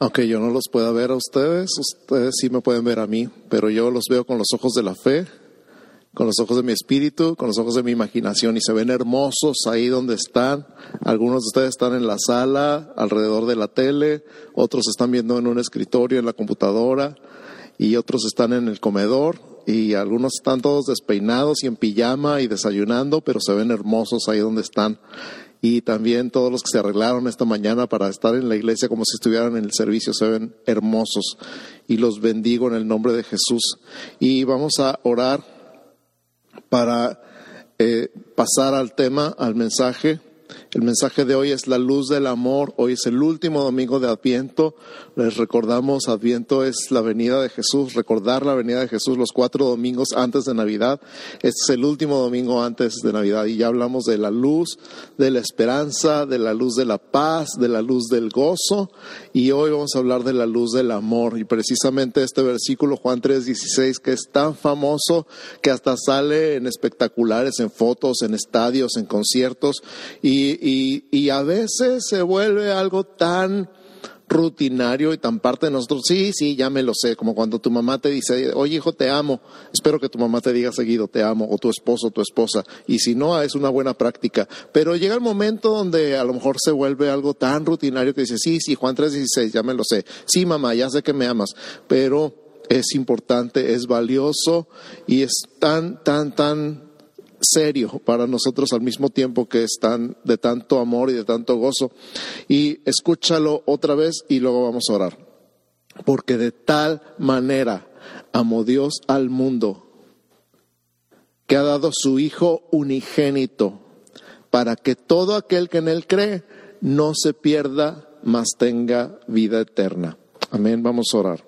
Aunque yo no los pueda ver a ustedes, ustedes sí me pueden ver a mí, pero yo los veo con los ojos de la fe, con los ojos de mi espíritu, con los ojos de mi imaginación y se ven hermosos ahí donde están. Algunos de ustedes están en la sala, alrededor de la tele, otros están viendo en un escritorio, en la computadora y otros están en el comedor y algunos están todos despeinados y en pijama y desayunando, pero se ven hermosos ahí donde están y también todos los que se arreglaron esta mañana para estar en la iglesia como si estuvieran en el servicio se ven hermosos y los bendigo en el nombre de Jesús. Y vamos a orar para eh, pasar al tema, al mensaje. El mensaje de hoy es la luz del amor. Hoy es el último domingo de Adviento. Les recordamos, Adviento es la venida de Jesús, recordar la venida de Jesús los cuatro domingos antes de Navidad. Este es el último domingo antes de Navidad y ya hablamos de la luz, de la esperanza, de la luz de la paz, de la luz del gozo. Y hoy vamos a hablar de la luz del amor. Y precisamente este versículo Juan 3:16 que es tan famoso que hasta sale en espectaculares, en fotos, en estadios, en conciertos. Y y, a veces se vuelve algo tan rutinario y tan parte de nosotros, sí, sí, ya me lo sé, como cuando tu mamá te dice, oye hijo, te amo, espero que tu mamá te diga seguido, te amo, o tu esposo, tu esposa, y si no, es una buena práctica, pero llega el momento donde a lo mejor se vuelve algo tan rutinario que dice, sí, sí, Juan 3:16, ya me lo sé, sí mamá, ya sé que me amas, pero es importante, es valioso y es tan, tan, tan serio para nosotros al mismo tiempo que están de tanto amor y de tanto gozo. Y escúchalo otra vez y luego vamos a orar. Porque de tal manera amó Dios al mundo que ha dado su Hijo unigénito para que todo aquel que en Él cree no se pierda, mas tenga vida eterna. Amén. Vamos a orar.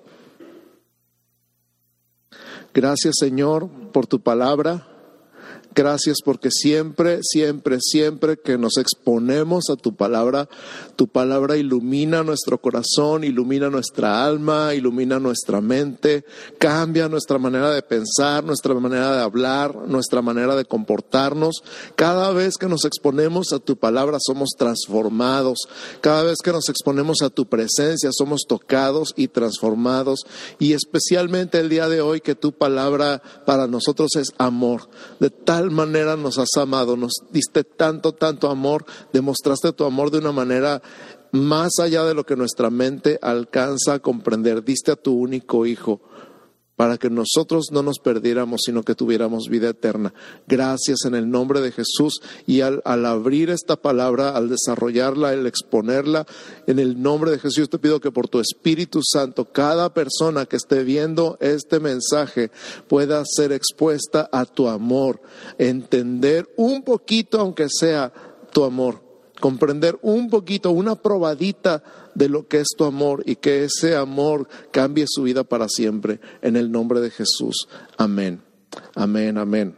Gracias Señor por tu palabra. Gracias porque siempre, siempre, siempre que nos exponemos a tu palabra, tu palabra ilumina nuestro corazón, ilumina nuestra alma, ilumina nuestra mente, cambia nuestra manera de pensar, nuestra manera de hablar, nuestra manera de comportarnos. Cada vez que nos exponemos a tu palabra somos transformados. Cada vez que nos exponemos a tu presencia somos tocados y transformados. Y especialmente el día de hoy que tu palabra para nosotros es amor. De tal manera nos has amado, nos diste tanto, tanto amor, demostraste tu amor de una manera más allá de lo que nuestra mente alcanza a comprender. Diste a tu único Hijo para que nosotros no nos perdiéramos, sino que tuviéramos vida eterna. Gracias en el nombre de Jesús. Y al, abrir esta palabra, al desarrollarla, al exponerla, en el nombre de Jesús te pido que por tu Espíritu Santo, cada persona que esté viendo este mensaje pueda ser expuesta a tu amor, entender un poquito, aunque sea tu amor, comprender un poquito, una probadita de lo que es tu amor y que ese amor cambie su vida para siempre. En el nombre de Jesús. Amén. Amén, amén.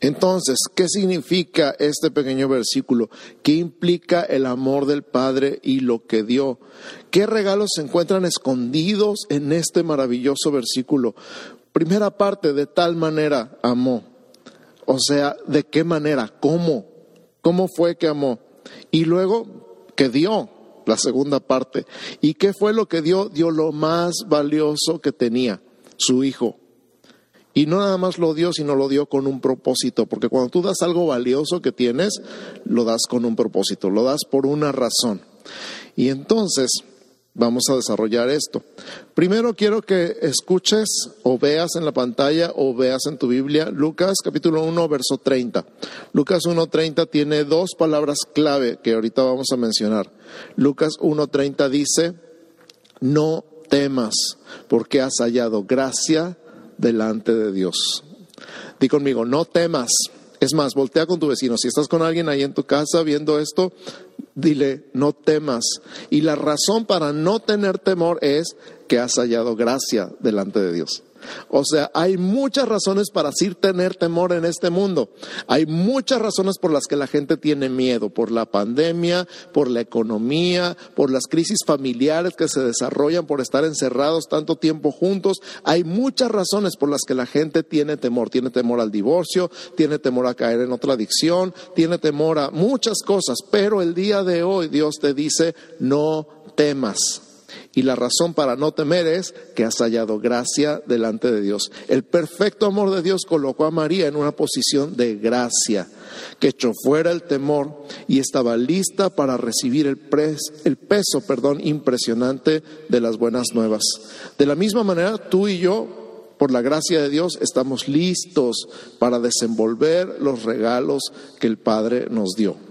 Entonces, ¿qué significa este pequeño versículo? ¿Qué implica el amor del Padre y lo que dio? ¿Qué regalos se encuentran escondidos en este maravilloso versículo? Primera parte, de tal manera amó. O sea, ¿de qué manera? ¿Cómo? ¿Cómo fue que amó? Y luego, que dio? La segunda parte. ¿Y qué fue lo que dio? Dio lo más valioso que tenía, su hijo. Y no nada más lo dio, sino lo dio con un propósito, porque cuando tú das algo valioso que tienes, lo das con un propósito, lo das por una razón. Y entonces, vamos a desarrollar esto. Primero quiero que escuches o veas en la pantalla o veas en tu Biblia Lucas capítulo 1 verso 30. Lucas 1.30 tiene dos palabras clave que ahorita vamos a mencionar. Lucas 1.30 dice, no temas porque has hallado gracia delante de Dios. Di conmigo, no temas. Es más, voltea con tu vecino. Si estás con alguien ahí en tu casa viendo esto, dile, no temas. Y la razón para no tener temor es que has hallado gracia delante de Dios. O sea, hay muchas razones para sí tener temor en este mundo. Hay muchas razones por las que la gente tiene miedo, por la pandemia, por la economía, por las crisis familiares que se desarrollan por estar encerrados tanto tiempo juntos. Hay muchas razones por las que la gente tiene temor. Tiene temor al divorcio, tiene temor a caer en otra adicción, tiene temor a muchas cosas. Pero el día de hoy Dios te dice, no temas. Y la razón para no temer es que has hallado gracia delante de Dios. El perfecto amor de Dios colocó a María en una posición de gracia, que echó fuera el temor y estaba lista para recibir el, el peso perdón, impresionante de las buenas nuevas. De la misma manera, tú y yo, por la gracia de Dios, estamos listos para desenvolver los regalos que el Padre nos dio.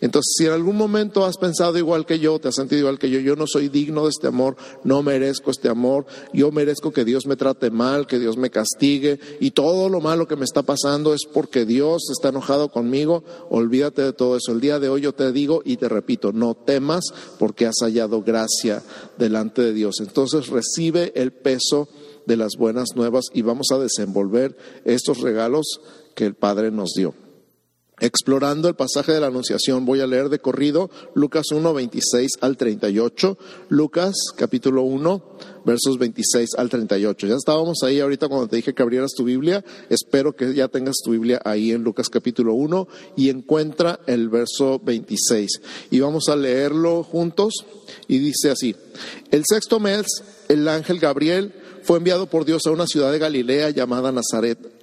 Entonces, si en algún momento has pensado igual que yo, te has sentido igual que yo, yo no soy digno de este amor, no merezco este amor, yo merezco que Dios me trate mal, que Dios me castigue y todo lo malo que me está pasando es porque Dios está enojado conmigo, olvídate de todo eso. El día de hoy yo te digo y te repito, no temas porque has hallado gracia delante de Dios. Entonces recibe el peso de las buenas nuevas y vamos a desenvolver estos regalos que el Padre nos dio. Explorando el pasaje de la Anunciación, voy a leer de corrido Lucas 1, 26 al 38, Lucas capítulo 1, versos 26 al 38. Ya estábamos ahí ahorita cuando te dije que abrieras tu Biblia, espero que ya tengas tu Biblia ahí en Lucas capítulo 1 y encuentra el verso 26. Y vamos a leerlo juntos y dice así, el sexto mes, el ángel Gabriel fue enviado por Dios a una ciudad de Galilea llamada Nazaret,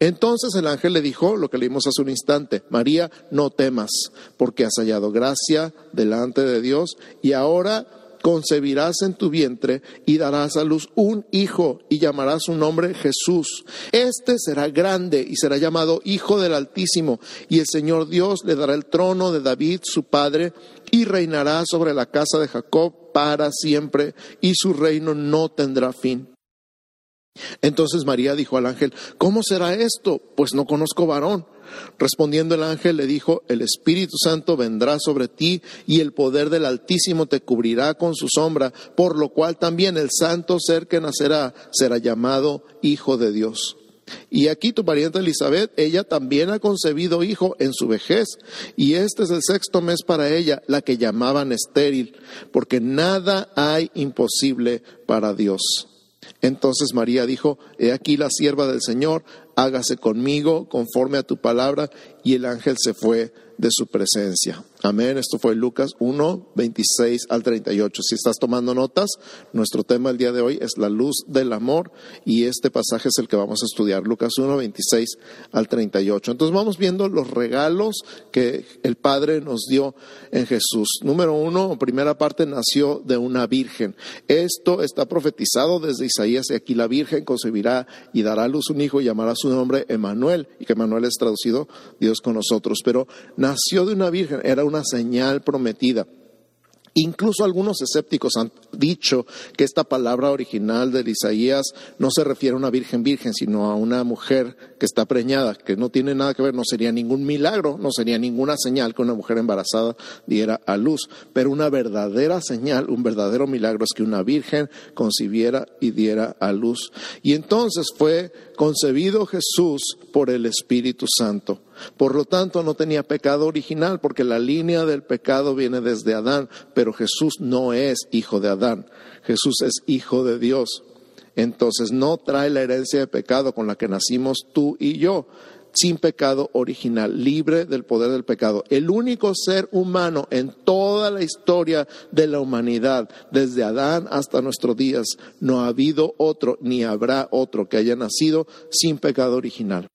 Entonces el ángel le dijo lo que leímos hace un instante, María, no temas, porque has hallado gracia delante de Dios y ahora concebirás en tu vientre y darás a luz un hijo y llamarás su nombre Jesús. Este será grande y será llamado Hijo del Altísimo y el Señor Dios le dará el trono de David, su padre, y reinará sobre la casa de Jacob para siempre y su reino no tendrá fin. Entonces María dijo al ángel, ¿cómo será esto? Pues no conozco varón. Respondiendo el ángel le dijo, el Espíritu Santo vendrá sobre ti y el poder del Altísimo te cubrirá con su sombra, por lo cual también el santo ser que nacerá será llamado Hijo de Dios. Y aquí tu pariente Elizabeth, ella también ha concebido hijo en su vejez, y este es el sexto mes para ella, la que llamaban estéril, porque nada hay imposible para Dios. Entonces María dijo, He aquí la sierva del Señor, hágase conmigo conforme a tu palabra, y el ángel se fue de su presencia. Amén. Esto fue Lucas 1, 26 al 38. Si estás tomando notas, nuestro tema el día de hoy es la luz del amor y este pasaje es el que vamos a estudiar. Lucas 1, 26 al 38. Entonces vamos viendo los regalos que el Padre nos dio en Jesús. Número uno, primera parte, nació de una virgen. Esto está profetizado desde Isaías y aquí la virgen concebirá y dará a luz un hijo y llamará su nombre Emanuel y que Emanuel es traducido Dios con nosotros. Pero nació de una virgen, era una señal prometida. Incluso algunos escépticos han dicho que esta palabra original de Isaías no se refiere a una virgen virgen, sino a una mujer que está preñada, que no tiene nada que ver, no sería ningún milagro, no sería ninguna señal que una mujer embarazada diera a luz, pero una verdadera señal, un verdadero milagro es que una virgen concibiera y diera a luz. Y entonces fue concebido Jesús por el Espíritu Santo. Por lo tanto, no tenía pecado original, porque la línea del pecado viene desde Adán, pero Jesús no es hijo de Adán, Jesús es hijo de Dios. Entonces no trae la herencia de pecado con la que nacimos tú y yo, sin pecado original, libre del poder del pecado. El único ser humano en toda la historia de la humanidad, desde Adán hasta nuestros días, no ha habido otro ni habrá otro que haya nacido sin pecado original.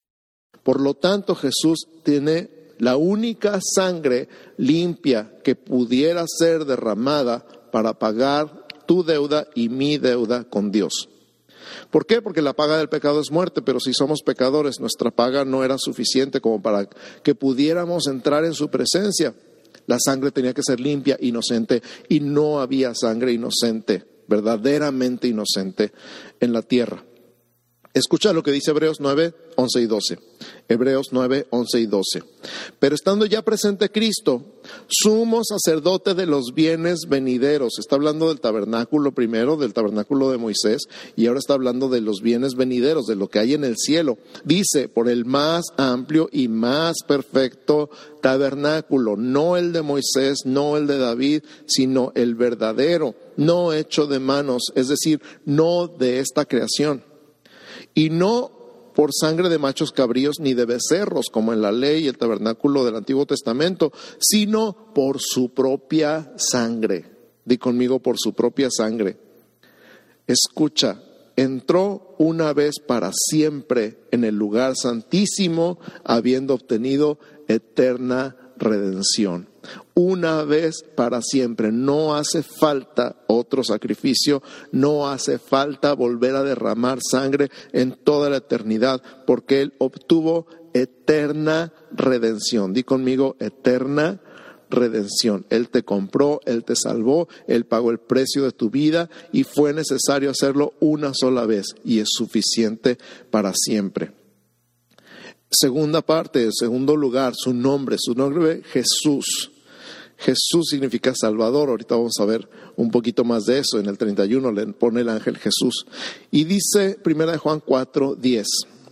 Por lo tanto, Jesús tiene la única sangre limpia que pudiera ser derramada para pagar tu deuda y mi deuda con Dios. ¿Por qué? Porque la paga del pecado es muerte, pero si somos pecadores, nuestra paga no era suficiente como para que pudiéramos entrar en su presencia. La sangre tenía que ser limpia, inocente, y no había sangre inocente, verdaderamente inocente en la tierra. Escucha lo que dice Hebreos 9, 11 y 12. Hebreos 9, 11 y 12. Pero estando ya presente Cristo, sumo sacerdote de los bienes venideros. Está hablando del tabernáculo primero, del tabernáculo de Moisés, y ahora está hablando de los bienes venideros, de lo que hay en el cielo. Dice, por el más amplio y más perfecto tabernáculo, no el de Moisés, no el de David, sino el verdadero, no hecho de manos, es decir, no de esta creación. Y no por sangre de machos cabríos ni de becerros, como en la ley y el tabernáculo del Antiguo Testamento, sino por su propia sangre. Di conmigo por su propia sangre. Escucha, entró una vez para siempre en el lugar santísimo, habiendo obtenido eterna redención una vez para siempre. No hace falta otro sacrificio, no hace falta volver a derramar sangre en toda la eternidad, porque Él obtuvo eterna redención. Di conmigo, eterna redención. Él te compró, Él te salvó, Él pagó el precio de tu vida y fue necesario hacerlo una sola vez y es suficiente para siempre. Segunda parte, segundo lugar, su nombre, su nombre Jesús. Jesús significa Salvador. Ahorita vamos a ver un poquito más de eso. En el 31 le pone el ángel Jesús. Y dice Primera de Juan 4, 10.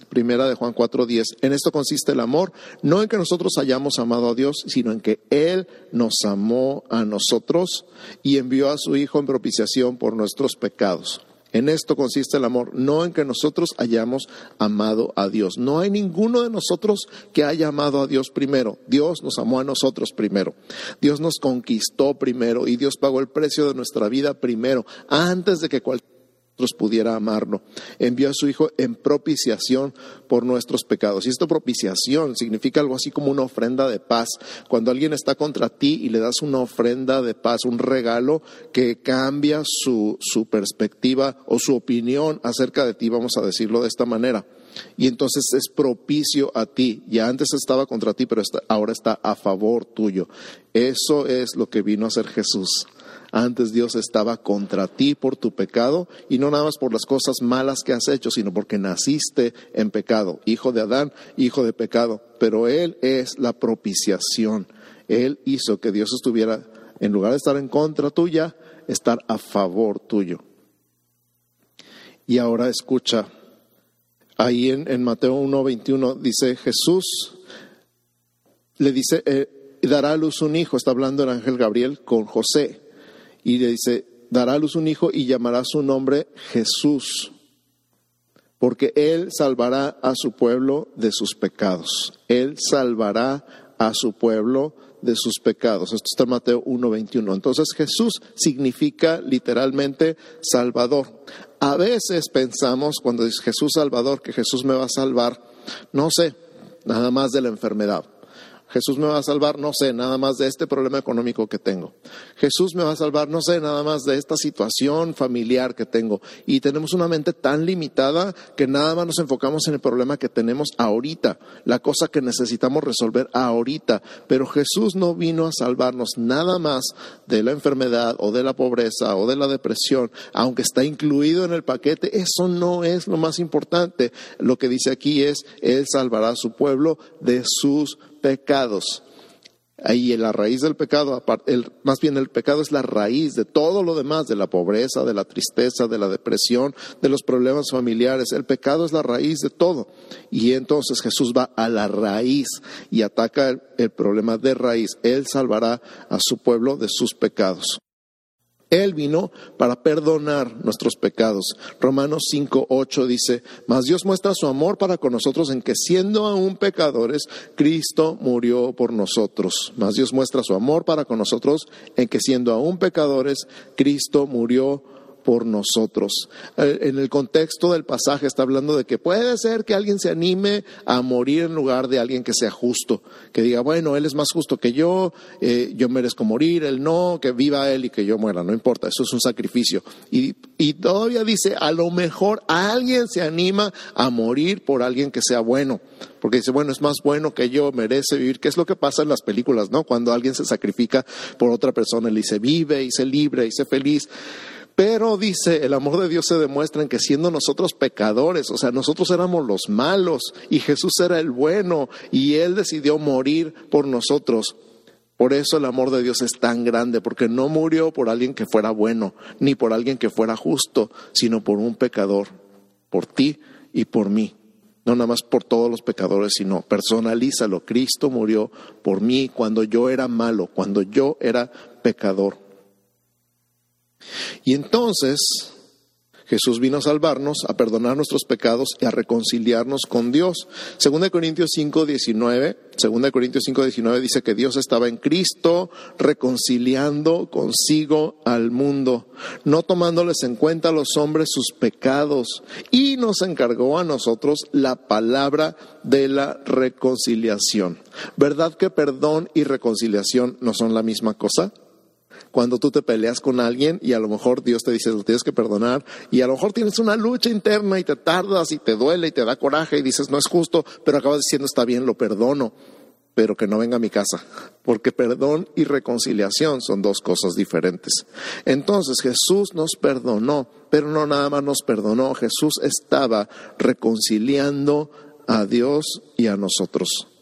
Primera de Juan 4, 10. En esto consiste el amor, no en que nosotros hayamos amado a Dios, sino en que Él nos amó a nosotros y envió a su Hijo en propiciación por nuestros pecados. En esto consiste el amor, no en que nosotros hayamos amado a Dios. No hay ninguno de nosotros que haya amado a Dios primero. Dios nos amó a nosotros primero. Dios nos conquistó primero y Dios pagó el precio de nuestra vida primero, antes de que cualquier pudiera amarlo. Envió a su Hijo en propiciación por nuestros pecados. Y esta propiciación significa algo así como una ofrenda de paz. Cuando alguien está contra ti y le das una ofrenda de paz, un regalo que cambia su, su perspectiva o su opinión acerca de ti, vamos a decirlo de esta manera. Y entonces es propicio a ti. Ya antes estaba contra ti, pero ahora está a favor tuyo. Eso es lo que vino a hacer Jesús antes Dios estaba contra ti por tu pecado y no nada más por las cosas malas que has hecho, sino porque naciste en pecado, hijo de Adán, hijo de pecado. Pero Él es la propiciación. Él hizo que Dios estuviera, en lugar de estar en contra tuya, estar a favor tuyo. Y ahora escucha, ahí en, Mateo 1.21 dice Jesús, le dice, eh, dará a luz un hijo, está hablando el ángel Gabriel con José y le dice, dará a luz un hijo y llamará su nombre Jesús, porque él salvará a su pueblo de sus pecados. Él salvará a su pueblo de sus pecados. Esto está en Mateo 1.21. Entonces Jesús significa literalmente Salvador. A veces pensamos cuando dice Jesús Salvador que Jesús me va a salvar, no sé, nada más de la enfermedad. Jesús me va a salvar, no sé, nada más de este problema económico que tengo. Jesús me va a salvar, no sé, nada más de esta situación familiar que tengo. Y tenemos una mente tan limitada que nada más nos enfocamos en el problema que tenemos ahorita, la cosa que necesitamos resolver ahorita. Pero Jesús no vino a salvarnos nada más de la enfermedad o de la pobreza o de la depresión, aunque está incluido en el paquete, eso no es lo más importante. Lo que dice aquí es, Él salvará a su pueblo de sus pecados. Ahí la raíz del pecado, más bien el pecado es la raíz de todo lo demás, de la pobreza, de la tristeza, de la depresión, de los problemas familiares. El pecado es la raíz de todo. Y entonces Jesús va a la raíz y ataca el problema de raíz. Él salvará a su pueblo de sus pecados. Él vino para perdonar nuestros pecados. Romanos 5, 8 dice, mas Dios muestra su amor para con nosotros en que siendo aún pecadores, Cristo murió por nosotros. Mas Dios muestra su amor para con nosotros en que siendo aún pecadores, Cristo murió por nosotros. Eh, en el contexto del pasaje está hablando de que puede ser que alguien se anime a morir en lugar de alguien que sea justo, que diga, bueno, él es más justo que yo, eh, yo merezco morir, él no, que viva él y que yo muera, no importa, eso es un sacrificio. Y, y todavía dice, a lo mejor alguien se anima a morir por alguien que sea bueno, porque dice, bueno, es más bueno que yo, merece vivir, que es lo que pasa en las películas, ¿no? Cuando alguien se sacrifica por otra persona, él dice, vive y libre y feliz. Pero dice, el amor de Dios se demuestra en que siendo nosotros pecadores, o sea, nosotros éramos los malos y Jesús era el bueno y Él decidió morir por nosotros. Por eso el amor de Dios es tan grande, porque no murió por alguien que fuera bueno, ni por alguien que fuera justo, sino por un pecador, por ti y por mí. No nada más por todos los pecadores, sino personalízalo. Cristo murió por mí cuando yo era malo, cuando yo era pecador. Y entonces Jesús vino a salvarnos, a perdonar nuestros pecados y a reconciliarnos con Dios. Segunda de Corintios 5, 19, segunda de Corintios 5, 19 dice que Dios estaba en Cristo reconciliando consigo al mundo, no tomándoles en cuenta a los hombres sus pecados y nos encargó a nosotros la palabra de la reconciliación. ¿Verdad que perdón y reconciliación no son la misma cosa? Cuando tú te peleas con alguien y a lo mejor Dios te dice, lo tienes que perdonar y a lo mejor tienes una lucha interna y te tardas y te duele y te da coraje y dices, no es justo, pero acabas diciendo, está bien, lo perdono, pero que no venga a mi casa, porque perdón y reconciliación son dos cosas diferentes. Entonces Jesús nos perdonó, pero no nada más nos perdonó, Jesús estaba reconciliando a Dios y a nosotros.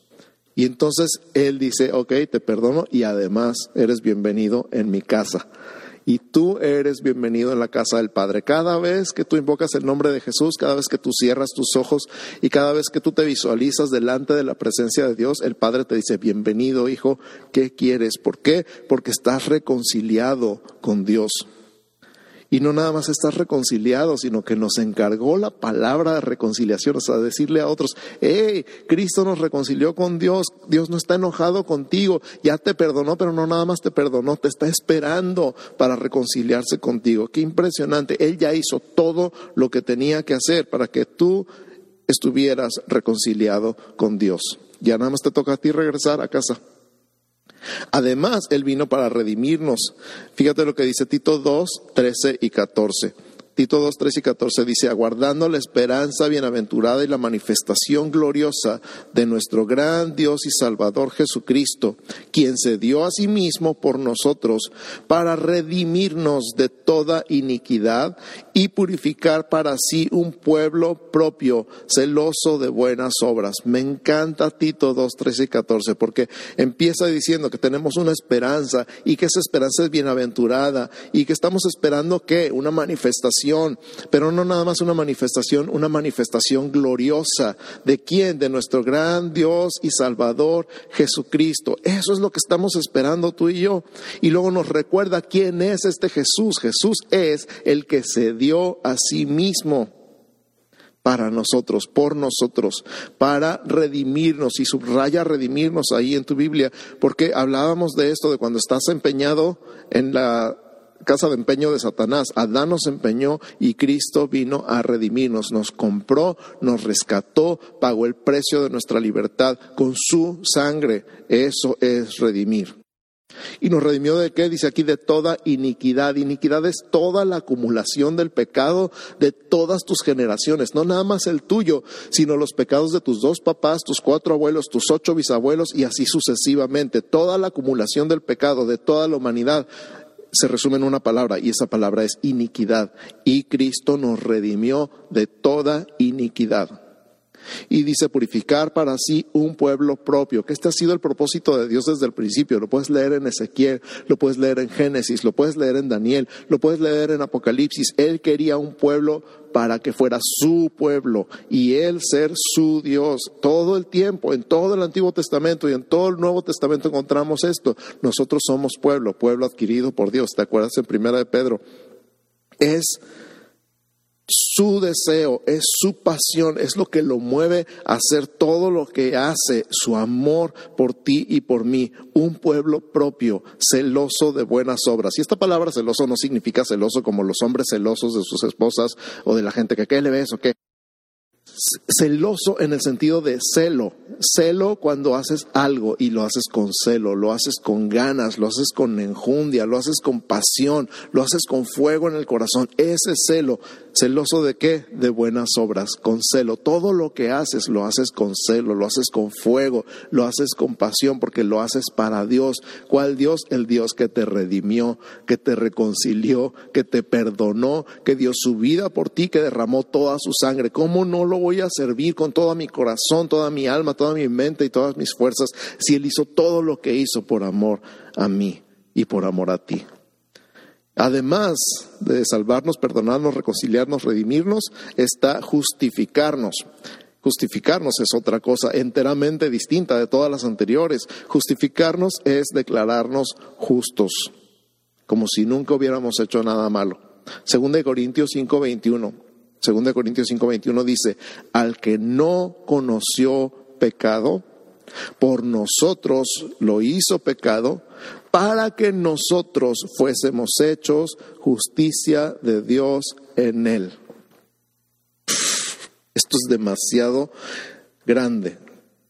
Y entonces Él dice, ok, te perdono y además eres bienvenido en mi casa. Y tú eres bienvenido en la casa del Padre. Cada vez que tú invocas el nombre de Jesús, cada vez que tú cierras tus ojos y cada vez que tú te visualizas delante de la presencia de Dios, el Padre te dice, bienvenido hijo, ¿qué quieres? ¿Por qué? Porque estás reconciliado con Dios. Y no nada más estás reconciliado, sino que nos encargó la palabra de reconciliación, o sea, decirle a otros, hey, Cristo nos reconcilió con Dios, Dios no está enojado contigo, ya te perdonó, pero no nada más te perdonó, te está esperando para reconciliarse contigo. Qué impresionante, Él ya hizo todo lo que tenía que hacer para que tú estuvieras reconciliado con Dios. Ya nada más te toca a ti regresar a casa. Además, Él vino para redimirnos. Fíjate lo que dice Tito 2, 13 y 14. Tito 2, 3 y 14 dice, aguardando la esperanza bienaventurada y la manifestación gloriosa de nuestro gran Dios y Salvador Jesucristo, quien se dio a sí mismo por nosotros para redimirnos de toda iniquidad y purificar para sí un pueblo propio, celoso de buenas obras. Me encanta Tito 2, 13 y 14, porque empieza diciendo que tenemos una esperanza y que esa esperanza es bienaventurada y que estamos esperando que una pero no nada más una manifestación, una manifestación gloriosa. ¿De quién? De nuestro gran Dios y Salvador Jesucristo. Eso es lo que estamos esperando tú y yo. Y luego nos recuerda quién es este Jesús. Jesús es el que se dio a sí mismo para nosotros, por nosotros, para redimirnos y subraya redimirnos ahí en tu Biblia, porque hablábamos de esto, de cuando estás empeñado en la casa de empeño de Satanás. Adán nos empeñó y Cristo vino a redimirnos, nos compró, nos rescató, pagó el precio de nuestra libertad con su sangre. Eso es redimir. ¿Y nos redimió de qué? Dice aquí de toda iniquidad. Iniquidad es toda la acumulación del pecado de todas tus generaciones, no nada más el tuyo, sino los pecados de tus dos papás, tus cuatro abuelos, tus ocho bisabuelos y así sucesivamente. Toda la acumulación del pecado de toda la humanidad se resume en una palabra y esa palabra es iniquidad. Y Cristo nos redimió de toda iniquidad. Y dice purificar para sí un pueblo propio, que este ha sido el propósito de Dios desde el principio. Lo puedes leer en Ezequiel, lo puedes leer en Génesis, lo puedes leer en Daniel, lo puedes leer en Apocalipsis. Él quería un pueblo para que fuera su pueblo y él ser su Dios. Todo el tiempo, en todo el Antiguo Testamento y en todo el Nuevo Testamento encontramos esto. Nosotros somos pueblo, pueblo adquirido por Dios. ¿Te acuerdas en Primera de Pedro? Es su deseo, es su pasión, es lo que lo mueve a hacer todo lo que hace, su amor por ti y por mí, un pueblo propio, celoso de buenas obras. Y esta palabra celoso no significa celoso como los hombres celosos de sus esposas o de la gente que, ¿qué le ves o qué? celoso en el sentido de celo. Celo cuando haces algo y lo haces con celo, lo haces con ganas, lo haces con enjundia, lo haces con pasión, lo haces con fuego en el corazón. Ese celo ¿Celoso de qué? De buenas obras, con celo. Todo lo que haces lo haces con celo, lo haces con fuego, lo haces con pasión, porque lo haces para Dios. ¿Cuál Dios? El Dios que te redimió, que te reconcilió, que te perdonó, que dio su vida por ti, que derramó toda su sangre. ¿Cómo no lo voy a servir con todo mi corazón, toda mi alma, toda mi mente y todas mis fuerzas si Él hizo todo lo que hizo por amor a mí y por amor a ti? Además de salvarnos, perdonarnos, reconciliarnos, redimirnos, está justificarnos. Justificarnos es otra cosa enteramente distinta de todas las anteriores. Justificarnos es declararnos justos, como si nunca hubiéramos hecho nada malo. Segunda de Corintios 5:21. Segunda de Corintios 5:21 dice, al que no conoció pecado, por nosotros lo hizo pecado para que nosotros fuésemos hechos justicia de Dios en él. Esto es demasiado grande.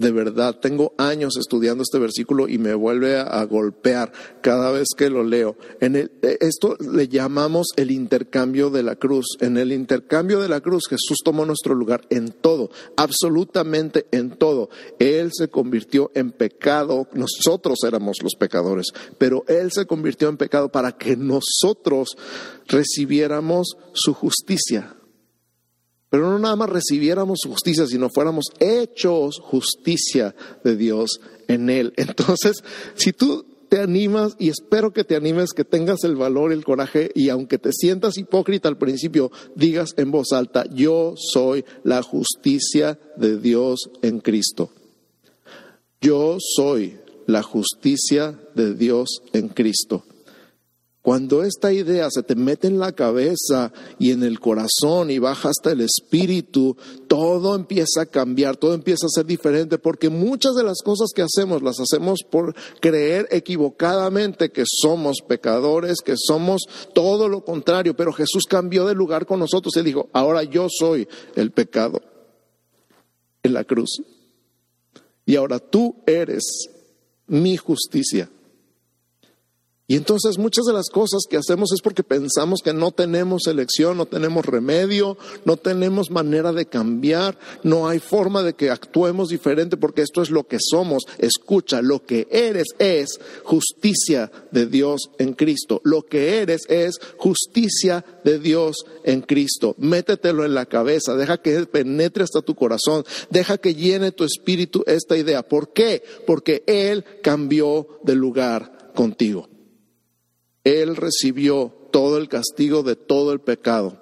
De verdad, tengo años estudiando este versículo y me vuelve a, golpear cada vez que lo leo. En esto le llamamos el intercambio de la cruz. En el intercambio de la cruz Jesús tomó nuestro lugar en todo, absolutamente en todo. Él se convirtió en pecado, nosotros éramos los pecadores, pero Él se convirtió en pecado para que nosotros recibiéramos su justicia pero no nada más recibiéramos justicia, sino fuéramos hechos justicia de Dios en Él. Entonces, si tú te animas y espero que te animes, que tengas el valor, el coraje y aunque te sientas hipócrita al principio, digas en voz alta, yo soy la justicia de Dios en Cristo. Yo soy la justicia de Dios en Cristo. Cuando esta idea se te mete en la cabeza y en el corazón y baja hasta el espíritu, todo empieza a cambiar, todo empieza a ser diferente, porque muchas de las cosas que hacemos las hacemos por creer equivocadamente que somos pecadores, que somos todo lo contrario, pero Jesús cambió de lugar con nosotros y dijo, ahora yo soy el pecado en la cruz. Y ahora tú eres mi justicia. Y entonces muchas de las cosas que hacemos es porque pensamos que no tenemos elección, no tenemos remedio, no tenemos manera de cambiar, no hay forma de que actuemos diferente porque esto es lo que somos. Escucha, lo que eres es justicia de Dios en Cristo. Lo que eres es justicia de Dios en Cristo. Métetelo en la cabeza, deja que penetre hasta tu corazón, deja que llene tu espíritu esta idea. ¿Por qué? Porque Él cambió de lugar contigo. Él recibió todo el castigo de todo el pecado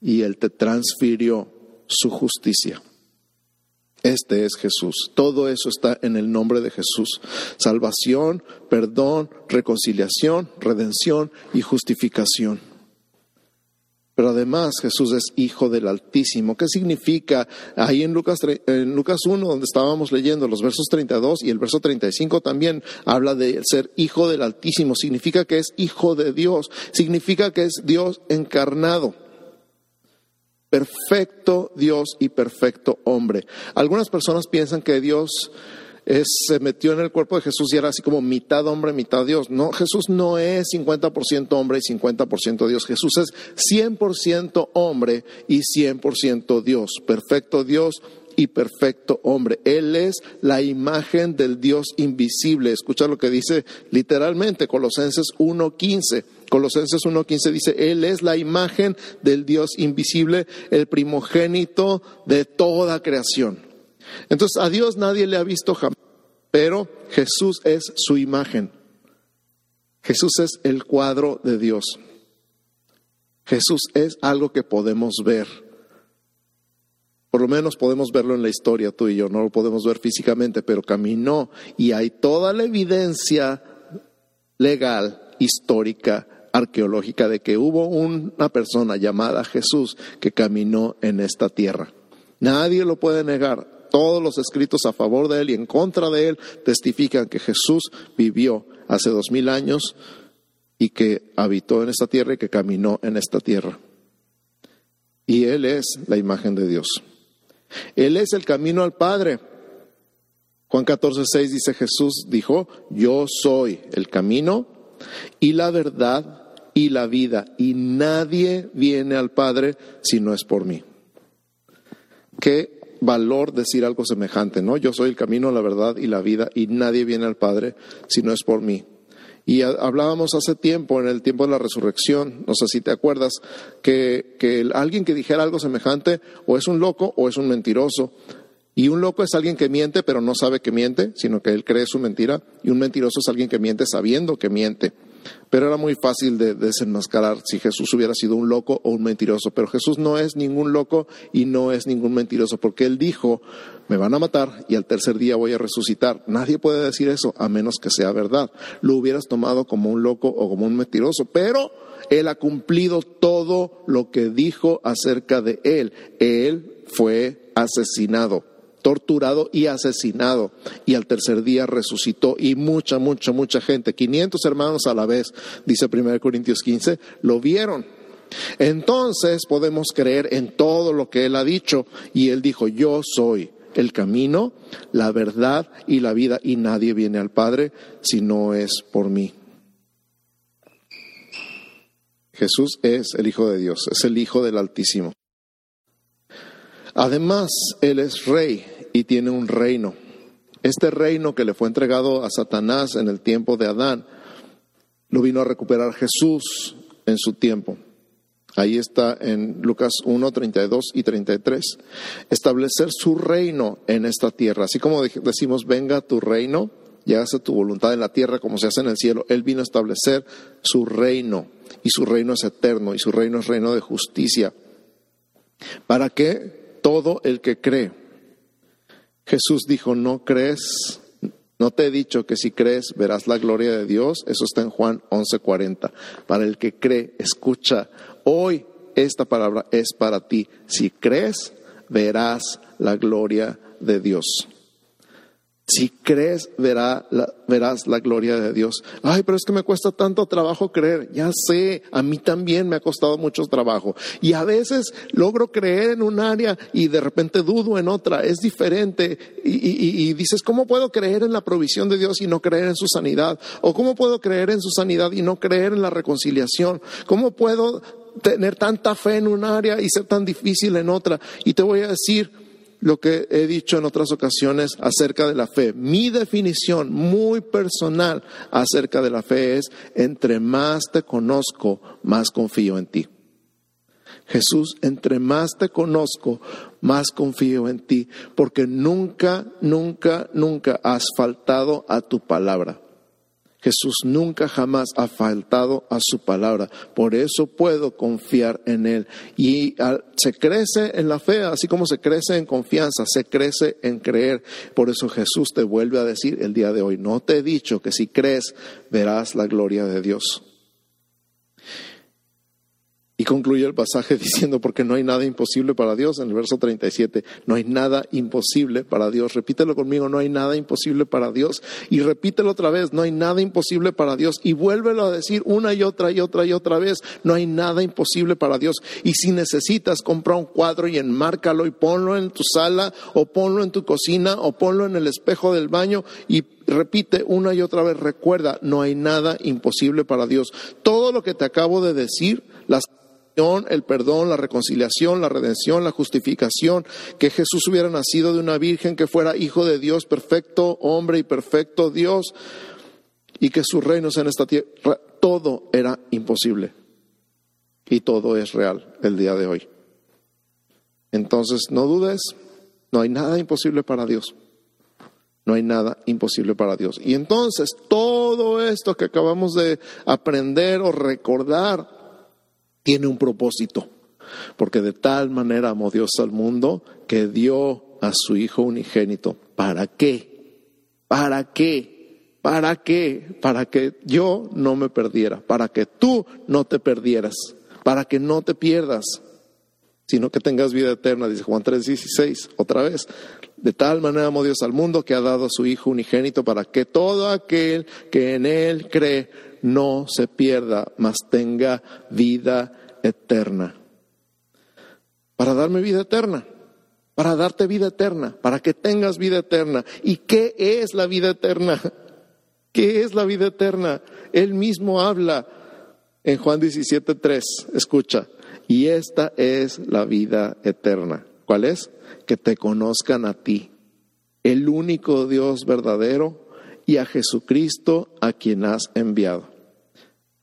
y Él te transfirió su justicia. Este es Jesús. Todo eso está en el nombre de Jesús. Salvación, perdón, reconciliación, redención y justificación. Pero además Jesús es hijo del Altísimo. ¿Qué significa? Ahí en Lucas, en Lucas 1, donde estábamos leyendo los versos 32 y el verso 35 también habla de ser hijo del Altísimo. Significa que es hijo de Dios. Significa que es Dios encarnado. Perfecto Dios y perfecto hombre. Algunas personas piensan que Dios se metió en el cuerpo de Jesús y era así como mitad hombre, mitad Dios. No, Jesús no es 50% hombre y 50% Dios. Jesús es 100% hombre y 100% Dios. Perfecto Dios y perfecto hombre. Él es la imagen del Dios invisible. Escucha lo que dice literalmente Colosenses 1.15. Colosenses 1.15 dice, Él es la imagen del Dios invisible, el primogénito de toda creación. Entonces a Dios nadie le ha visto jamás, pero Jesús es su imagen. Jesús es el cuadro de Dios. Jesús es algo que podemos ver. Por lo menos podemos verlo en la historia, tú y yo, no lo podemos ver físicamente, pero caminó y hay toda la evidencia legal, histórica, arqueológica de que hubo una persona llamada Jesús que caminó en esta tierra. Nadie lo puede negar todos los escritos a favor de él y en contra de él testifican que Jesús vivió hace dos mil años y que habitó en esta tierra y que caminó en esta tierra. Y Él es la imagen de Dios. Él es el camino al Padre. Juan 14, 6 dice Jesús, dijo, yo soy el camino y la verdad y la vida, y nadie viene al Padre si no es por mí. Qué valor decir algo semejante, ¿no? Yo soy el camino, la verdad y la vida, y nadie viene al Padre si no es por mí. Y hablábamos hace tiempo, en el tiempo de la resurrección, no sé si te acuerdas, que, que alguien que dijera algo semejante o es un loco o es un mentiroso. Y un loco es alguien que miente, pero no sabe que miente, sino que él cree su mentira. Y un mentiroso es alguien que miente sabiendo que miente. Pero era muy fácil de desenmascarar si Jesús hubiera sido un loco o un mentiroso. Pero Jesús no es ningún loco y no es ningún mentiroso, porque Él dijo, me van a matar y al tercer día voy a resucitar. Nadie puede decir eso a menos que sea verdad. Lo hubieras tomado como un loco o como un mentiroso, pero Él ha cumplido todo lo que dijo acerca de Él. Él fue asesinado torturado y asesinado, y al tercer día resucitó, y mucha, mucha, mucha gente, 500 hermanos a la vez, dice 1 Corintios 15, lo vieron. Entonces podemos creer en todo lo que Él ha dicho, y Él dijo, yo soy el camino, la verdad y la vida, y nadie viene al Padre si no es por mí. Jesús es el Hijo de Dios, es el Hijo del Altísimo. Además, Él es rey y tiene un reino. Este reino que le fue entregado a Satanás en el tiempo de Adán, lo vino a recuperar Jesús en su tiempo. Ahí está en Lucas 1, 32 y 33. Establecer su reino en esta tierra. Así como decimos, venga tu reino, y hágase tu voluntad en la tierra como se hace en el cielo. Él vino a establecer su reino, y su reino es eterno, y su reino es reino de justicia. ¿Para qué? todo el que cree. Jesús dijo, no crees, no te he dicho que si crees verás la gloria de Dios. Eso está en Juan 11:40. Para el que cree, escucha, hoy esta palabra es para ti. Si crees, verás la gloria de Dios. Si crees, verá verás la gloria de Dios. Ay, pero es que me cuesta tanto trabajo creer. Ya sé, a mí también me ha costado mucho trabajo. Y a veces logro creer en un área y de repente dudo en otra. Es diferente. Y, y dices, ¿cómo puedo creer en la provisión de Dios y no creer en su sanidad? ¿O cómo puedo creer en su sanidad y no creer en la reconciliación? ¿Cómo puedo tener tanta fe en un área y ser tan difícil en otra? Y te voy a decir, lo que he dicho en otras ocasiones acerca de la fe. Mi definición muy personal acerca de la fe es, entre más te conozco, más confío en ti. Jesús, entre más te conozco, más confío en ti, porque nunca, nunca, nunca has faltado a tu palabra. Jesús nunca jamás ha faltado a su palabra. Por eso puedo confiar en Él. Y se crece en la fe, así como se crece en confianza, se crece en creer. Por eso Jesús te vuelve a decir el día de hoy, no te he dicho que si crees verás la gloria de Dios. Concluye el pasaje diciendo, porque no hay nada imposible para Dios, en el verso 37, no hay nada imposible para Dios. Repítelo conmigo, no hay nada imposible para Dios. Y repítelo otra vez, no hay nada imposible para Dios. Y vuélvelo a decir una y otra y otra y otra vez, no hay nada imposible para Dios. Y si necesitas, compra un cuadro y enmárcalo y ponlo en tu sala o ponlo en tu cocina o ponlo en el espejo del baño y repite una y otra vez, recuerda, no hay nada imposible para Dios. Todo lo que te acabo de decir, las el perdón, la reconciliación, la redención, la justificación, que Jesús hubiera nacido de una virgen, que fuera hijo de Dios, perfecto hombre y perfecto Dios, y que su reino sea en esta tierra, todo era imposible. Y todo es real el día de hoy. Entonces, no dudes, no hay nada imposible para Dios. No hay nada imposible para Dios. Y entonces, todo esto que acabamos de aprender o recordar, tiene un propósito, porque de tal manera amó Dios al mundo que dio a su Hijo unigénito. ¿Para qué? ¿Para qué? ¿Para qué? Para que yo no me perdiera, para que tú no te perdieras, para que no te pierdas, sino que tengas vida eterna, dice Juan 3:16, otra vez. De tal manera amó Dios al mundo que ha dado a su Hijo unigénito para que todo aquel que en Él cree no se pierda, mas tenga vida eterna. Para darme vida eterna, para darte vida eterna, para que tengas vida eterna. ¿Y qué es la vida eterna? ¿Qué es la vida eterna? Él mismo habla en Juan 17:3, escucha, y esta es la vida eterna. ¿Cuál es? Que te conozcan a ti, el único Dios verdadero, y a Jesucristo a quien has enviado.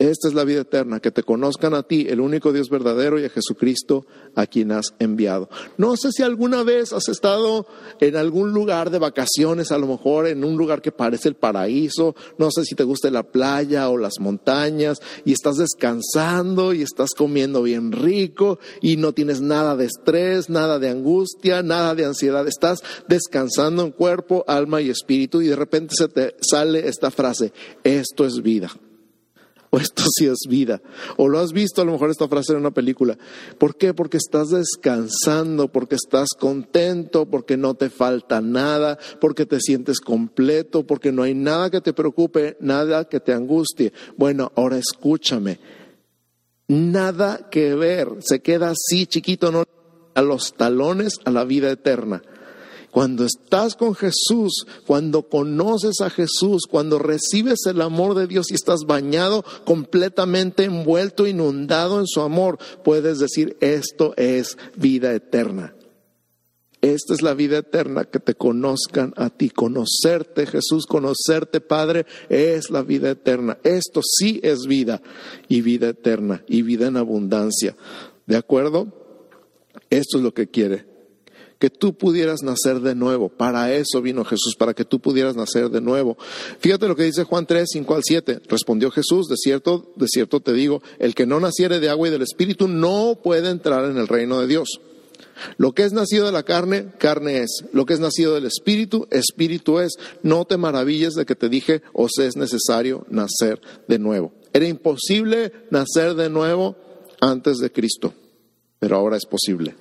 Esta es la vida eterna, que te conozcan a ti, el único Dios verdadero, y a Jesucristo a quien has enviado. No sé si alguna vez has estado en algún lugar de vacaciones, a lo mejor en un lugar que parece el paraíso, no sé si te gusta la playa o las montañas, y estás descansando y estás comiendo bien rico y no tienes nada de estrés, nada de angustia, nada de ansiedad, estás descansando en cuerpo, alma y espíritu, y de repente se te sale esta frase, esto es vida o esto sí es vida. O lo has visto a lo mejor esta frase en una película. ¿Por qué? Porque estás descansando, porque estás contento, porque no te falta nada, porque te sientes completo, porque no hay nada que te preocupe, nada que te angustie. Bueno, ahora escúchame. Nada que ver, se queda así chiquito, no a los talones a la vida eterna. Cuando estás con Jesús, cuando conoces a Jesús, cuando recibes el amor de Dios y estás bañado, completamente envuelto, inundado en su amor, puedes decir, esto es vida eterna. Esta es la vida eterna, que te conozcan a ti, conocerte Jesús, conocerte Padre, es la vida eterna. Esto sí es vida y vida eterna y vida en abundancia. ¿De acuerdo? Esto es lo que quiere que tú pudieras nacer de nuevo. Para eso vino Jesús, para que tú pudieras nacer de nuevo. Fíjate lo que dice Juan 3, 5 al 7. Respondió Jesús, de cierto, de cierto te digo, el que no naciere de agua y del Espíritu no puede entrar en el reino de Dios. Lo que es nacido de la carne, carne es. Lo que es nacido del Espíritu, Espíritu es. No te maravilles de que te dije, os es necesario nacer de nuevo. Era imposible nacer de nuevo antes de Cristo, pero ahora es posible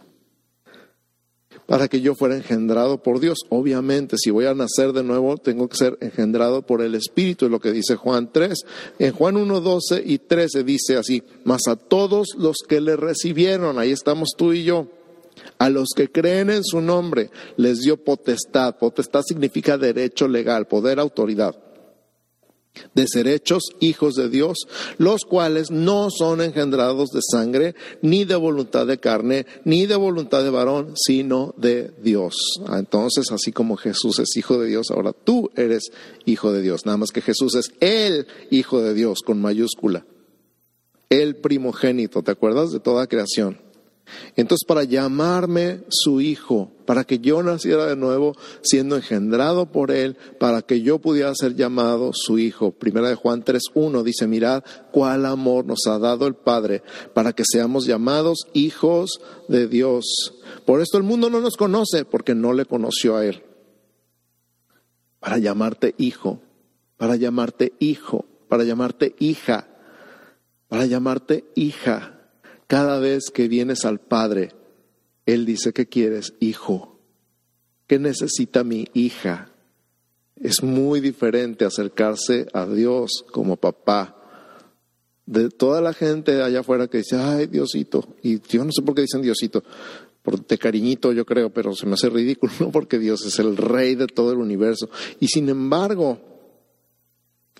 para que yo fuera engendrado por Dios. Obviamente, si voy a nacer de nuevo, tengo que ser engendrado por el Espíritu, es lo que dice Juan 3. En Juan 1, 12 y 13 dice así, mas a todos los que le recibieron, ahí estamos tú y yo, a los que creen en su nombre, les dio potestad. Potestad significa derecho legal, poder, autoridad de ser hechos hijos de Dios, los cuales no son engendrados de sangre, ni de voluntad de carne, ni de voluntad de varón, sino de Dios. Ah, entonces, así como Jesús es hijo de Dios, ahora tú eres hijo de Dios. Nada más que Jesús es el hijo de Dios con mayúscula. El primogénito, ¿te acuerdas de toda creación? Entonces, para llamarme su hijo, para que yo naciera de nuevo, siendo engendrado por él, para que yo pudiera ser llamado su hijo. Primera de Juan 3.1 dice, mirad cuál amor nos ha dado el Padre, para que seamos llamados hijos de Dios. Por esto el mundo no nos conoce, porque no le conoció a él. Para llamarte hijo, para llamarte hijo, para llamarte hija, para llamarte hija cada vez que vienes al Padre, Él dice que quieres, hijo. ¿Qué necesita mi hija? Es muy diferente acercarse a Dios como papá. De toda la gente allá afuera que dice, ay, Diosito, y yo no sé por qué dicen Diosito, por de cariñito yo creo, pero se me hace ridículo, porque Dios es el rey de todo el universo. Y sin embargo,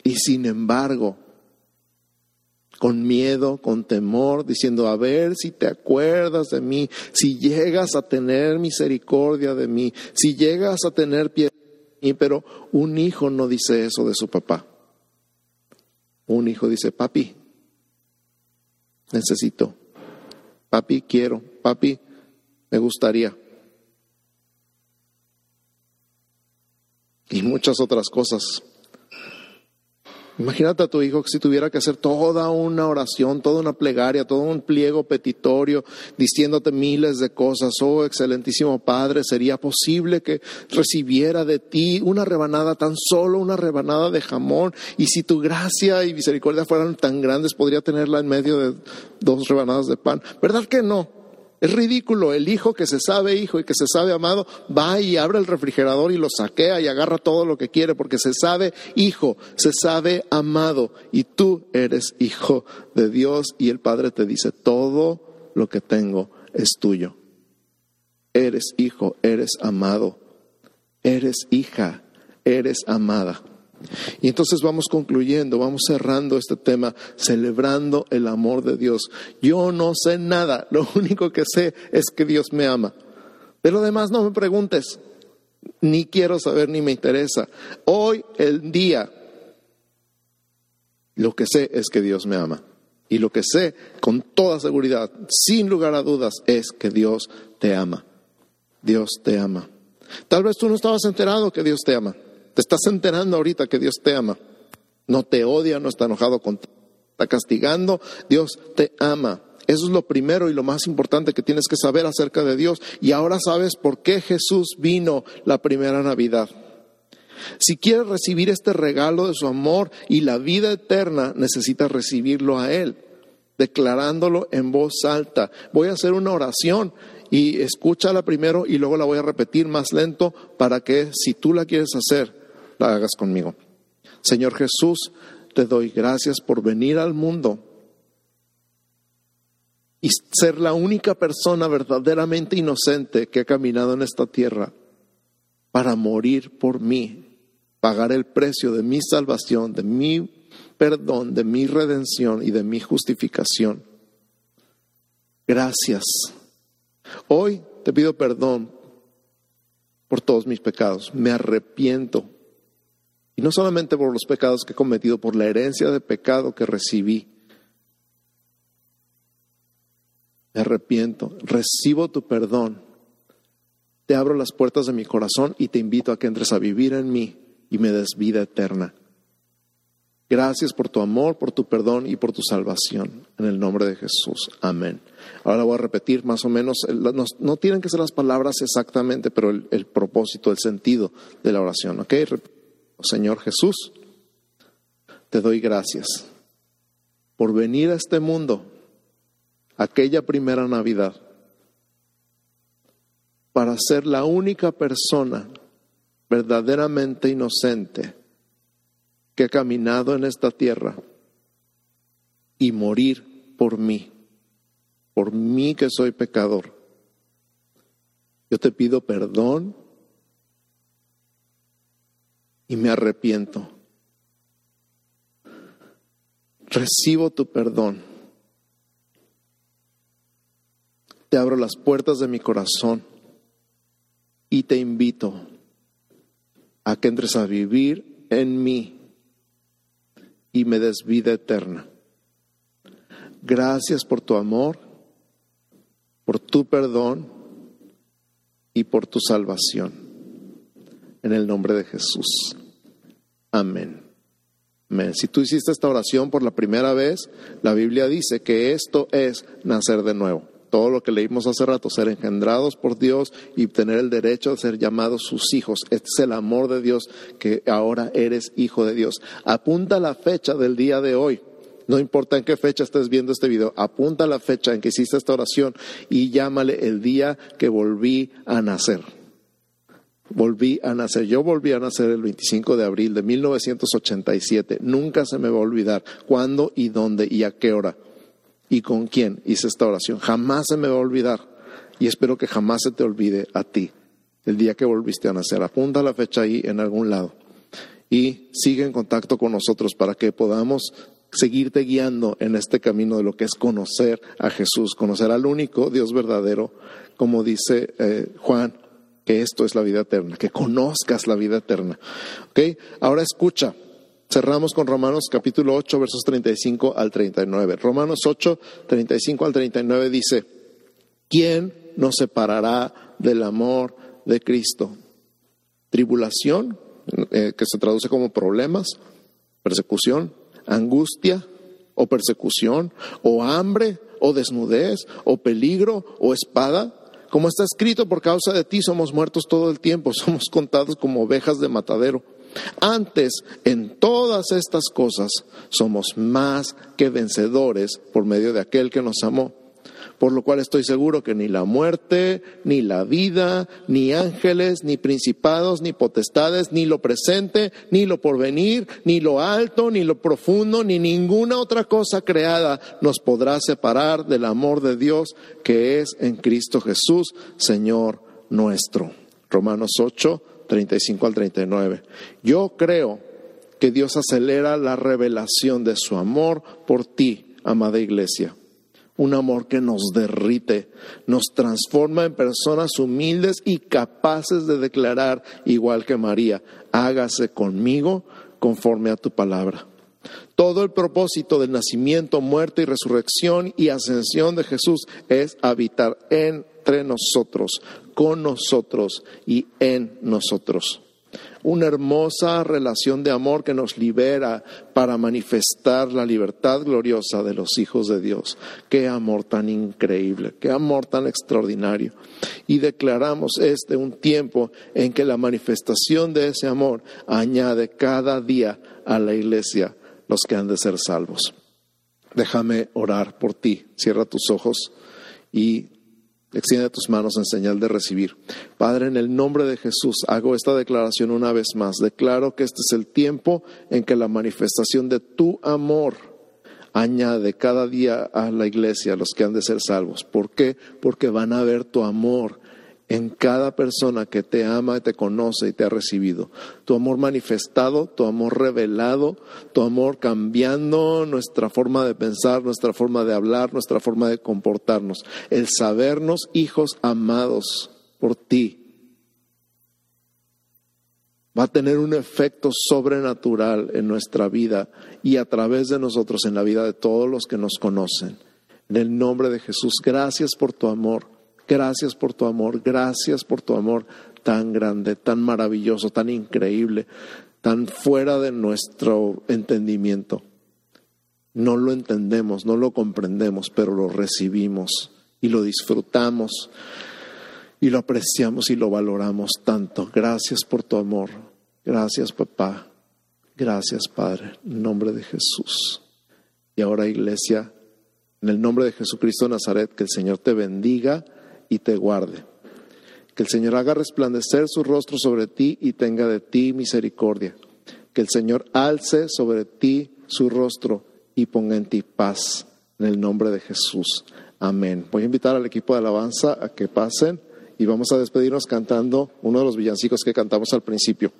y sin embargo, con miedo, con temor, diciendo, a ver si te acuerdas de mí, si llegas a tener misericordia de mí, si llegas a tener piedad de mí, pero un hijo no dice eso de su papá. Un hijo dice, papi, necesito, papi, quiero, papi, me gustaría. Y muchas otras cosas. Imagínate a tu hijo que si tuviera que hacer toda una oración, toda una plegaria, todo un pliego petitorio, diciéndote miles de cosas. Oh, excelentísimo Padre, ¿sería posible que recibiera de ti una rebanada, tan solo una rebanada de jamón? Y si tu gracia y misericordia fueran tan grandes, podría tenerla en medio de dos rebanadas de pan. ¿Verdad que no? Es ridículo, el hijo que se sabe hijo y que se sabe amado va y abre el refrigerador y lo saquea y agarra todo lo que quiere porque se sabe hijo, se sabe amado y tú eres hijo de Dios y el Padre te dice, todo lo que tengo es tuyo. Eres hijo, eres amado, eres hija, eres amada. Y entonces vamos concluyendo, vamos cerrando este tema, celebrando el amor de Dios. Yo no sé nada, lo único que sé es que Dios me ama. De lo demás no me preguntes, ni quiero saber ni me interesa. Hoy, el día, lo que sé es que Dios me ama. Y lo que sé con toda seguridad, sin lugar a dudas, es que Dios te ama. Dios te ama. Tal vez tú no estabas enterado que Dios te ama. Te estás enterando ahorita que Dios te ama. No te odia, no está enojado contigo, está castigando. Dios te ama. Eso es lo primero y lo más importante que tienes que saber acerca de Dios. Y ahora sabes por qué Jesús vino la primera Navidad. Si quieres recibir este regalo de su amor y la vida eterna, necesitas recibirlo a Él, declarándolo en voz alta. Voy a hacer una oración y escúchala primero y luego la voy a repetir más lento para que si tú la quieres hacer, la hagas conmigo. Señor Jesús, te doy gracias por venir al mundo y ser la única persona verdaderamente inocente que ha caminado en esta tierra para morir por mí, pagar el precio de mi salvación, de mi perdón, de mi redención y de mi justificación. Gracias. Hoy te pido perdón por todos mis pecados. Me arrepiento y no solamente por los pecados que he cometido, por la herencia de pecado que recibí. Me arrepiento, recibo tu perdón. Te abro las puertas de mi corazón y te invito a que entres a vivir en mí y me des vida eterna. Gracias por tu amor, por tu perdón y por tu salvación. En el nombre de Jesús. Amén. Ahora voy a repetir más o menos, no, tienen que ser las palabras exactamente, pero el, el propósito, el sentido de la oración. ¿Ok? Señor Jesús, te doy gracias por venir a este mundo aquella primera Navidad para ser la única persona verdaderamente inocente que ha caminado en esta tierra y morir por mí, por mí que soy pecador. Yo te pido perdón y me arrepiento. Recibo tu perdón. Te abro las puertas de mi corazón y te invito a que entres a vivir en mí y me des vida eterna. Gracias por tu amor, por tu perdón y por tu salvación. En el nombre de Jesús. Amén. Si tú hiciste esta oración por la primera vez, la Biblia dice que esto es nacer de nuevo. Todo lo que leímos hace rato, ser engendrados por Dios y tener el derecho de ser llamados sus hijos. Este es el amor de Dios que ahora eres hijo de Dios. Apunta la fecha del día de hoy. No importa en qué fecha estés viendo este video, apunta la fecha en que hiciste esta oración y llámale el día que volví a nacer volví a nacer. Yo volví a nacer el 25 de abril de 1987. Nunca se me va a olvidar cuándo y dónde y a qué hora y con quién hice esta oración. Jamás se me va a olvidar y espero que jamás se te olvide a ti el día que volviste a nacer. Apunta la fecha ahí en algún lado y sigue en contacto con nosotros para que podamos seguirte guiando en este camino de lo que es conocer a Jesús, conocer al único Dios verdadero, como dice eh, Juan que esto es la vida eterna, que conozcas la vida eterna. ¿Ok? Ahora escucha. Cerramos con Romanos capítulo 8, versos 35 al 39. Romanos 8, 35 al 39 dice, ¿quién nos separará del amor de Cristo? Tribulación, eh, que se traduce como problemas, persecución, angustia o persecución, o hambre, o desnudez, o peligro, o espada. Como está escrito, por causa de ti somos muertos todo el tiempo, somos contados como ovejas de matadero. Antes, en todas estas cosas, somos más que vencedores por medio de aquel que nos amó por lo cual estoy seguro que ni la muerte, ni la vida, ni ángeles, ni principados, ni potestades, ni lo presente, ni lo porvenir, ni lo alto, ni lo profundo, ni ninguna otra cosa creada nos podrá separar del amor de Dios que es en Cristo Jesús, Señor nuestro. Romanos 8, 35 al 39. Yo creo que Dios acelera la revelación de su amor por ti, amada iglesia. Un amor que nos derrite, nos transforma en personas humildes y capaces de declarar, igual que María, hágase conmigo conforme a tu palabra. Todo el propósito del nacimiento, muerte y resurrección y ascensión de Jesús es habitar entre nosotros, con nosotros y en nosotros. Una hermosa relación de amor que nos libera para manifestar la libertad gloriosa de los hijos de Dios. Qué amor tan increíble, qué amor tan extraordinario. Y declaramos este un tiempo en que la manifestación de ese amor añade cada día a la iglesia los que han de ser salvos. Déjame orar por ti. Cierra tus ojos y extiende tus manos en señal de recibir. Padre, en el nombre de Jesús, hago esta declaración una vez más. Declaro que este es el tiempo en que la manifestación de tu amor añade cada día a la iglesia a los que han de ser salvos. ¿Por qué? Porque van a ver tu amor en cada persona que te ama, te conoce y te ha recibido. Tu amor manifestado, tu amor revelado, tu amor cambiando nuestra forma de pensar, nuestra forma de hablar, nuestra forma de comportarnos. El sabernos hijos amados por ti va a tener un efecto sobrenatural en nuestra vida y a través de nosotros en la vida de todos los que nos conocen. En el nombre de Jesús, gracias por tu amor. Gracias por tu amor, gracias por tu amor tan grande, tan maravilloso, tan increíble, tan fuera de nuestro entendimiento. No lo entendemos, no lo comprendemos, pero lo recibimos y lo disfrutamos y lo apreciamos y lo valoramos tanto. Gracias por tu amor. Gracias, papá. Gracias, Padre. En nombre de Jesús. Y ahora, iglesia, en el nombre de Jesucristo de Nazaret, que el Señor te bendiga y te guarde. Que el Señor haga resplandecer su rostro sobre ti y tenga de ti misericordia. Que el Señor alce sobre ti su rostro y ponga en ti paz. En el nombre de Jesús. Amén. Voy a invitar al equipo de alabanza a que pasen y vamos a despedirnos cantando uno de los villancicos que cantamos al principio.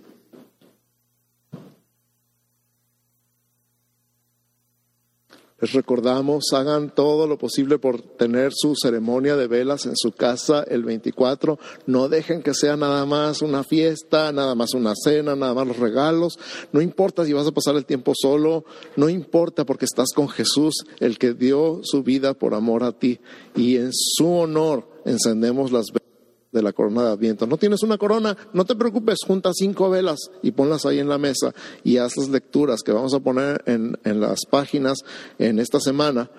Les recordamos, hagan todo lo posible por tener su ceremonia de velas en su casa el 24. No dejen que sea nada más una fiesta, nada más una cena, nada más los regalos. No importa si vas a pasar el tiempo solo, no importa porque estás con Jesús, el que dio su vida por amor a ti. Y en su honor encendemos las velas de la corona de Adviento. No tienes una corona, no te preocupes, junta cinco velas y ponlas ahí en la mesa y haz las lecturas que vamos a poner en, en las páginas en esta semana.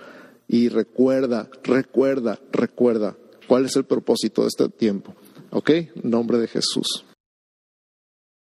Y recuerda, recuerda, recuerda cuál es el propósito de este tiempo. ¿Ok? Nombre de Jesús.